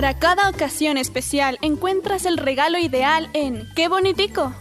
Para cada ocasión especial encuentras el regalo ideal en ¡Qué bonitico!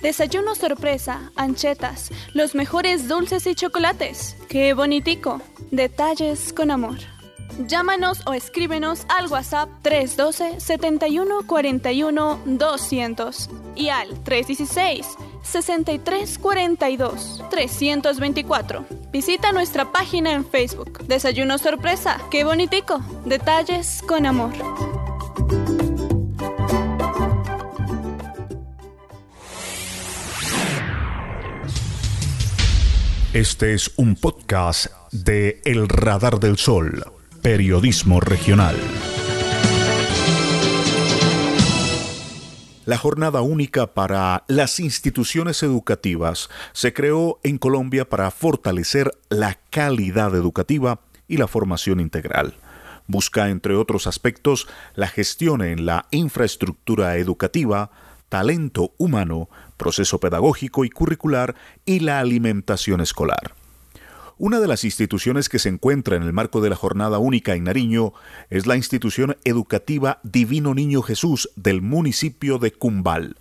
Desayuno sorpresa, anchetas, los mejores dulces y chocolates. ¡Qué bonitico! Detalles con amor. Llámanos o escríbenos al WhatsApp 312 71 41 200 y al 316 63 42 324. Visita nuestra página en Facebook. Desayuno sorpresa. ¡Qué bonitico! Detalles con amor. Este es un podcast de El Radar del Sol, periodismo regional. La jornada única para las instituciones educativas se creó en Colombia para fortalecer la calidad educativa y la formación integral. Busca, entre otros aspectos, la gestión en la infraestructura educativa, talento humano, proceso pedagógico y curricular y la alimentación escolar. Una de las instituciones que se encuentra en el marco de la Jornada Única en Nariño es la institución educativa Divino Niño Jesús del municipio de Cumbal.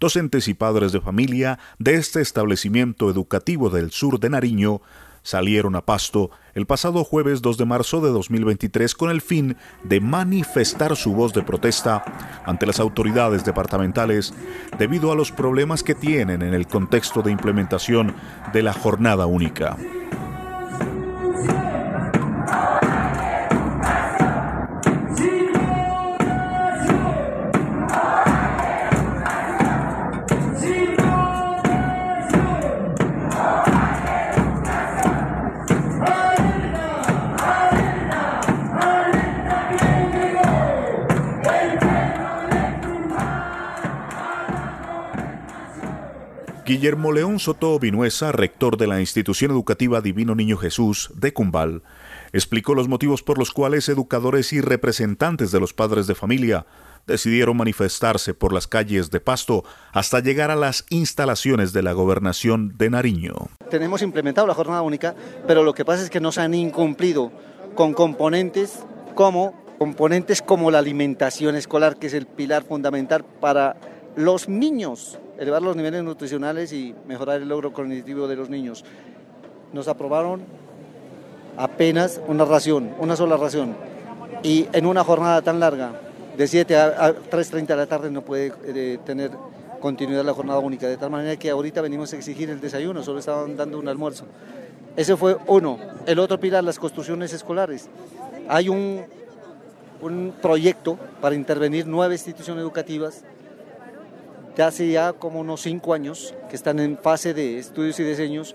Docentes y padres de familia de este establecimiento educativo del sur de Nariño salieron a Pasto el pasado jueves 2 de marzo de 2023 con el fin de manifestar su voz de protesta ante las autoridades departamentales debido a los problemas que tienen en el contexto de implementación de la jornada única. Guillermo León Soto Vinuesa, rector de la institución educativa Divino Niño Jesús de Cumbal, explicó los motivos por los cuales educadores y representantes de los padres de familia decidieron manifestarse por las calles de Pasto hasta llegar a las instalaciones de la gobernación de Nariño. Tenemos implementado la jornada única, pero lo que pasa es que no se han incumplido con componentes como componentes como la alimentación escolar, que es el pilar fundamental para los niños elevar los niveles nutricionales y mejorar el logro cognitivo de los niños. Nos aprobaron apenas una ración, una sola ración. Y en una jornada tan larga, de 7 a 3.30 de la tarde, no puede eh, tener continuidad la jornada única. De tal manera que ahorita venimos a exigir el desayuno, solo estaban dando un almuerzo. Ese fue uno. El otro pilar, las construcciones escolares. Hay un, un proyecto para intervenir nueve instituciones educativas ya hace ya como unos cinco años que están en fase de estudios y diseños.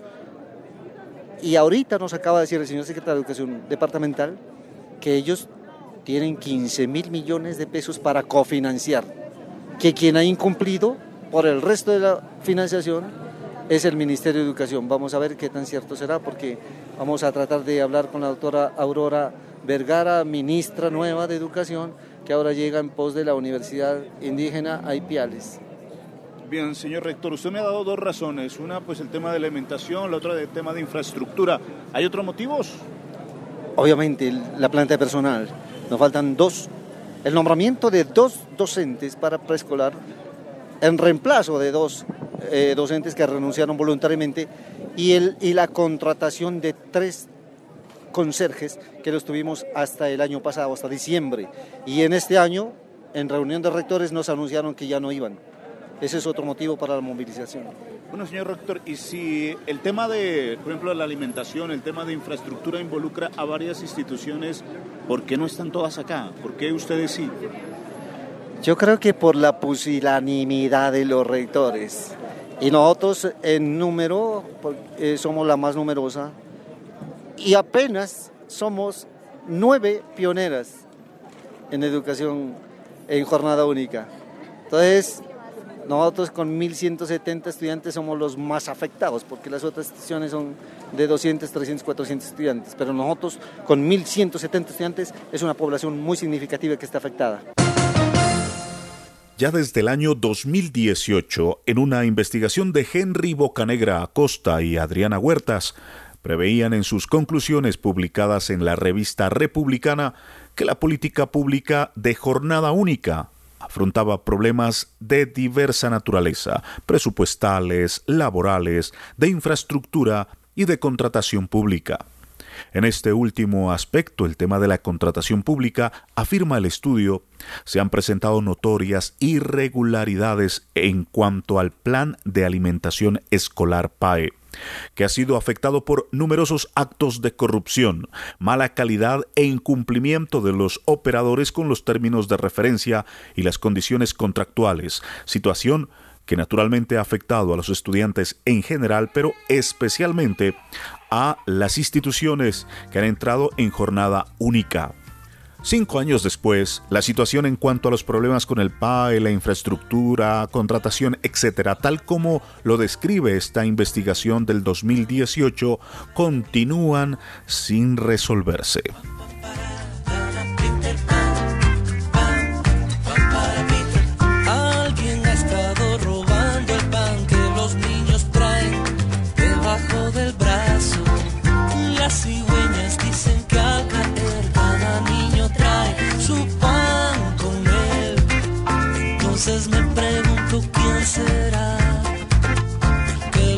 Y ahorita nos acaba de decir el señor secretario de Educación Departamental que ellos tienen 15 mil millones de pesos para cofinanciar, que quien ha incumplido por el resto de la financiación es el Ministerio de Educación. Vamos a ver qué tan cierto será, porque vamos a tratar de hablar con la doctora Aurora Vergara, ministra nueva de Educación, que ahora llega en pos de la Universidad Indígena Aipiales. Bien, señor rector, usted me ha dado dos razones. Una, pues el tema de alimentación, la otra, el tema de infraestructura. ¿Hay otros motivos? Obviamente, la planta de personal. Nos faltan dos. El nombramiento de dos docentes para preescolar en reemplazo de dos eh, docentes que renunciaron voluntariamente y, el, y la contratación de tres conserjes que los tuvimos hasta el año pasado, hasta diciembre. Y en este año, en reunión de rectores, nos anunciaron que ya no iban. Ese es otro motivo para la movilización. Bueno, señor rector, y si el tema de, por ejemplo, la alimentación, el tema de infraestructura involucra a varias instituciones, ¿por qué no están todas acá? ¿Por qué ustedes sí? Yo creo que por la pusilanimidad de los rectores. Y nosotros en número eh, somos la más numerosa y apenas somos nueve pioneras en educación en jornada única. Entonces, nosotros con 1.170 estudiantes somos los más afectados, porque las otras instituciones son de 200, 300, 400 estudiantes, pero nosotros con 1.170 estudiantes es una población muy significativa que está afectada. Ya desde el año 2018, en una investigación de Henry Bocanegra Acosta y Adriana Huertas, preveían en sus conclusiones publicadas en la revista republicana que la política pública de jornada única afrontaba problemas de diversa naturaleza, presupuestales, laborales, de infraestructura y de contratación pública. En este último aspecto, el tema de la contratación pública, afirma el estudio, se han presentado notorias irregularidades en cuanto al plan de alimentación escolar PAE que ha sido afectado por numerosos actos de corrupción, mala calidad e incumplimiento de los operadores con los términos de referencia y las condiciones contractuales, situación que naturalmente ha afectado a los estudiantes en general, pero especialmente a las instituciones que han entrado en jornada única. Cinco años después, la situación en cuanto a los problemas con el PAE, la infraestructura, contratación, etc., tal como lo describe esta investigación del 2018, continúan sin resolverse.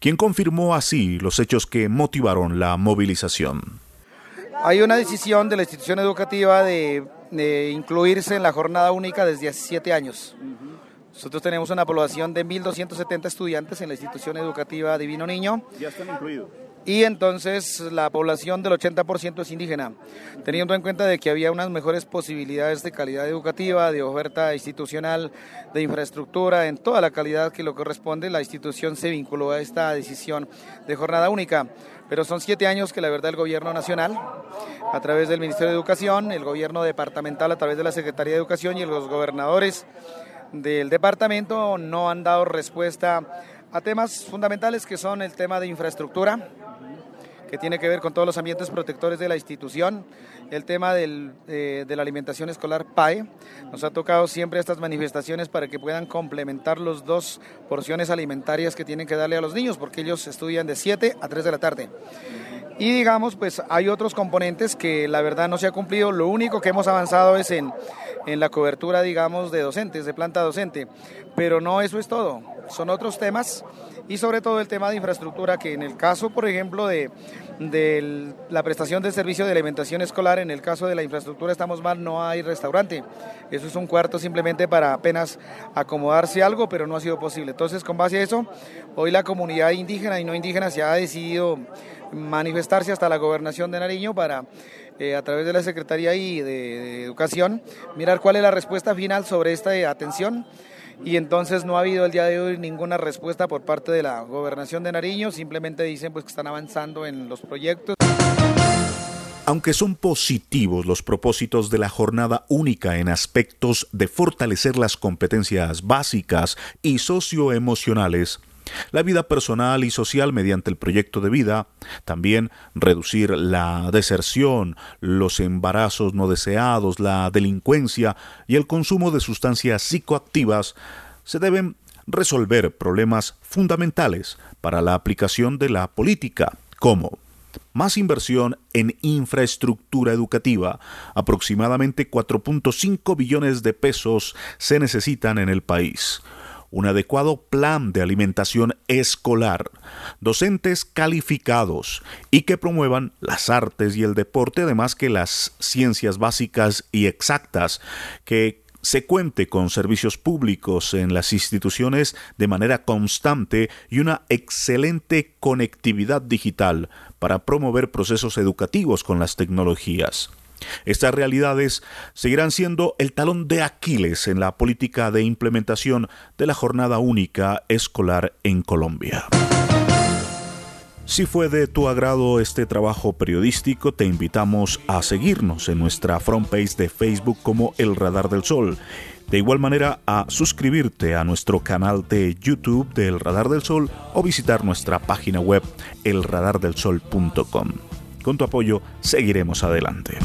quien confirmó así los hechos que motivaron la movilización. Hay una decisión de la institución educativa de, incluirse en la jornada única desde hace siete años. Nosotros tenemos una población de 1.270 estudiantes en la institución educativa Divino Niño. Ya están incluidos y entonces la población del 80% es indígena, teniendo en cuenta de que había unas mejores posibilidades de calidad educativa, de oferta institucional, de infraestructura, en toda la calidad que lo corresponde, la institución se vinculó a esta decisión de jornada única. Pero son siete años que la verdad el gobierno nacional, a través del Ministerio de Educación, el gobierno departamental a través de la Secretaría de Educación y los gobernadores del departamento no han dado respuesta a temas fundamentales que son el tema de infraestructura, que tiene que ver con todos los ambientes protectores de la institución, el tema del, eh, de la alimentación escolar PAE. Nos ha tocado siempre estas manifestaciones para que puedan complementar las dos porciones alimentarias que tienen que darle a los niños, porque ellos estudian de 7 a 3 de la tarde. Y digamos, pues hay otros componentes que la verdad no se ha cumplido. Lo único que hemos avanzado es en, en la cobertura, digamos, de docentes, de planta docente. Pero no eso es todo. Son otros temas y sobre todo el tema de infraestructura, que en el caso, por ejemplo, de, la prestación del servicio de alimentación escolar, en el caso de la infraestructura estamos mal, no hay restaurante. Eso es un cuarto simplemente para apenas acomodarse algo, pero no ha sido posible. Entonces, con base a eso, hoy la comunidad indígena y no indígena se ha decidido manifestarse hasta la gobernación de Nariño para eh, a través de la Secretaría de, de, Educación, mirar cuál es la respuesta final sobre esta atención y entonces no ha habido el día de hoy ninguna respuesta por parte de la gobernación de Nariño, simplemente dicen pues que están avanzando en los proyectos. Aunque son positivos los propósitos de la jornada única en aspectos de fortalecer las competencias básicas y socioemocionales, la vida personal y social mediante el proyecto de vida, también reducir la deserción, los embarazos no deseados, la delincuencia y el consumo de sustancias psicoactivas, se deben resolver problemas fundamentales para la aplicación de la política, como más inversión en infraestructura educativa. Aproximadamente 4.5 billones de pesos se necesitan en el país un adecuado plan de alimentación escolar, docentes calificados y que promuevan las artes y el deporte, además que las ciencias básicas y exactas, que se cuente con servicios públicos en las instituciones de manera constante y una excelente conectividad digital para promover procesos educativos con las tecnologías. Estas realidades seguirán siendo el talón de Aquiles en la política de implementación de la jornada única escolar en Colombia. Si fue de tu agrado este trabajo periodístico, te invitamos a seguirnos en nuestra front page de Facebook como El Radar del Sol. De igual manera, a suscribirte a nuestro canal de YouTube de El Radar del Sol o visitar nuestra página web elradardelsol.com. Con tu apoyo, seguiremos adelante.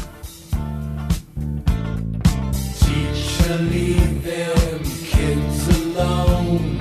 Alone.